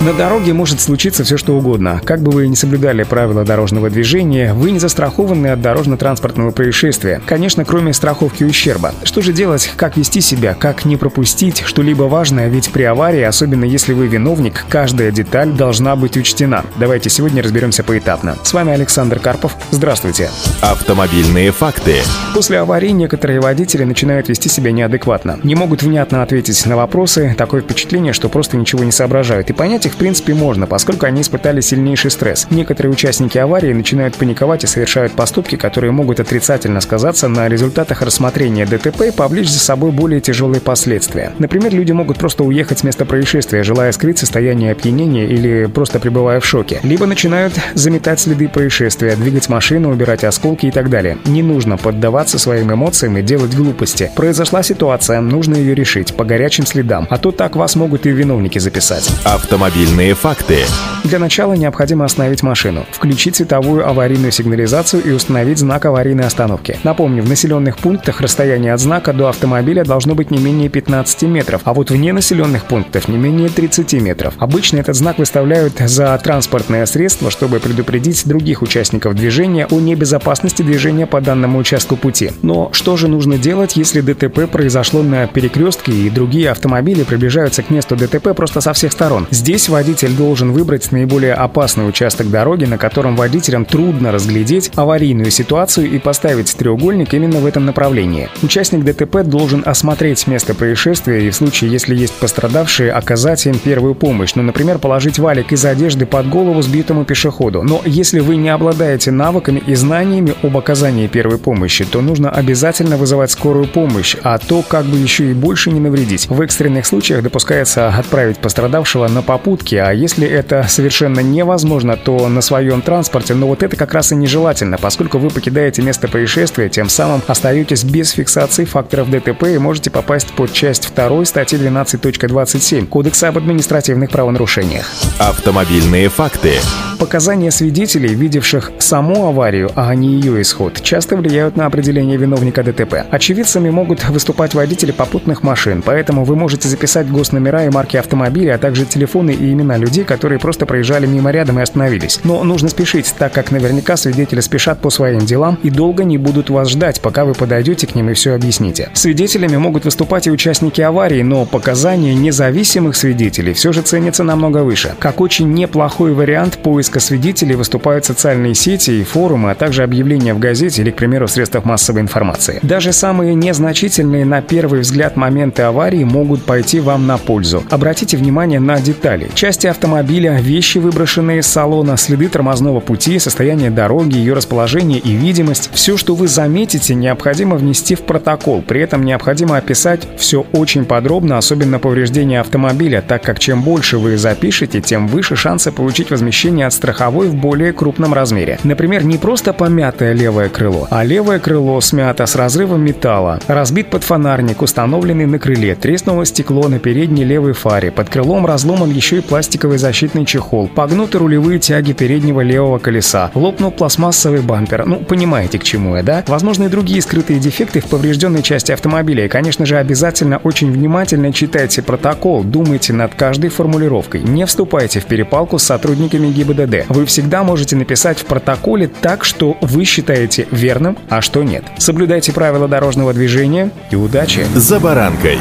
На дороге может случиться все что угодно. Как бы вы ни соблюдали правила дорожного движения, вы не застрахованы от дорожно-транспортного происшествия. Конечно, кроме страховки ущерба. Что же делать, как вести себя, как не пропустить что-либо важное, ведь при аварии, особенно если вы виновник, каждая деталь должна быть учтена. Давайте сегодня разберемся поэтапно. С вами Александр Карпов. Здравствуйте. Автомобильные факты. После аварии некоторые водители начинают вести себя неадекватно. Не могут внятно ответить на вопросы, такое впечатление, что просто ничего не соображают. И понять их, в принципе, можно, поскольку они испытали сильнейший стресс. Некоторые участники аварии начинают паниковать и совершают поступки, которые могут отрицательно сказаться на результатах рассмотрения ДТП и повлечь за собой более тяжелые последствия. Например, люди могут просто уехать с места происшествия, желая скрыть состояние опьянения или просто пребывая в шоке. Либо начинают заметать следы происшествия, двигать машину, убирать осколки и так далее. Не нужно поддаваться своим эмоциям и делать глупости. Произошла ситуация, нужно ее решить по горячим следам, а то так вас могут и виновники записать. Автомобиль Автомобильные факты. Для начала необходимо остановить машину, включить световую аварийную сигнализацию и установить знак аварийной остановки. Напомню, в населенных пунктах расстояние от знака до автомобиля должно быть не менее 15 метров, а вот вне населенных пунктов не менее 30 метров. Обычно этот знак выставляют за транспортное средство, чтобы предупредить других участников движения о небезопасности движения по данному участку пути. Но что же нужно делать, если ДТП произошло на перекрестке и другие автомобили приближаются к месту ДТП просто со всех сторон? Здесь Здесь водитель должен выбрать наиболее опасный участок дороги, на котором водителям трудно разглядеть аварийную ситуацию и поставить треугольник именно в этом направлении. Участник ДТП должен осмотреть место происшествия и в случае, если есть пострадавшие, оказать им первую помощь. Ну, например, положить валик из одежды под голову сбитому пешеходу. Но если вы не обладаете навыками и знаниями об оказании первой помощи, то нужно обязательно вызывать скорую помощь, а то как бы еще и больше не навредить. В экстренных случаях допускается отправить пострадавшего на попутку попутки, а если это совершенно невозможно, то на своем транспорте, но вот это как раз и нежелательно, поскольку вы покидаете место происшествия, тем самым остаетесь без фиксации факторов ДТП и можете попасть под часть 2 статьи 12.27 Кодекса об административных правонарушениях. Автомобильные факты. Показания свидетелей, видевших саму аварию, а не ее исход, часто влияют на определение виновника ДТП. Очевидцами могут выступать водители попутных машин, поэтому вы можете записать госномера и марки автомобиля, а также телефоны и имена людей, которые просто проезжали мимо рядом и остановились. Но нужно спешить, так как наверняка свидетели спешат по своим делам и долго не будут вас ждать, пока вы подойдете к ним и все объясните. Свидетелями могут выступать и участники аварии, но показания независимых свидетелей все же ценятся намного выше. Как очень неплохой вариант поиска поиска свидетелей выступают социальные сети и форумы, а также объявления в газете или, к примеру, в средствах массовой информации. Даже самые незначительные на первый взгляд моменты аварии могут пойти вам на пользу. Обратите внимание на детали. Части автомобиля, вещи, выброшенные из салона, следы тормозного пути, состояние дороги, ее расположение и видимость. Все, что вы заметите, необходимо внести в протокол. При этом необходимо описать все очень подробно, особенно повреждения автомобиля, так как чем больше вы запишете, тем выше шансы получить возмещение от страховой в более крупном размере. Например, не просто помятое левое крыло, а левое крыло смято с разрывом металла, разбит подфонарник, установленный на крыле, треснуло стекло на передней левой фаре, под крылом разломан еще и пластиковый защитный чехол, погнуты рулевые тяги переднего левого колеса, лопнул пластмассовый бампер. Ну, понимаете, к чему я, да? Возможно, и другие скрытые дефекты в поврежденной части автомобиля. И, конечно же, обязательно очень внимательно читайте протокол, думайте над каждой формулировкой. Не вступайте в перепалку с сотрудниками ГИБДД ГИБДД. Вы всегда можете написать в протоколе так, что вы считаете верным, а что нет. Соблюдайте правила дорожного движения и удачи! За баранкой!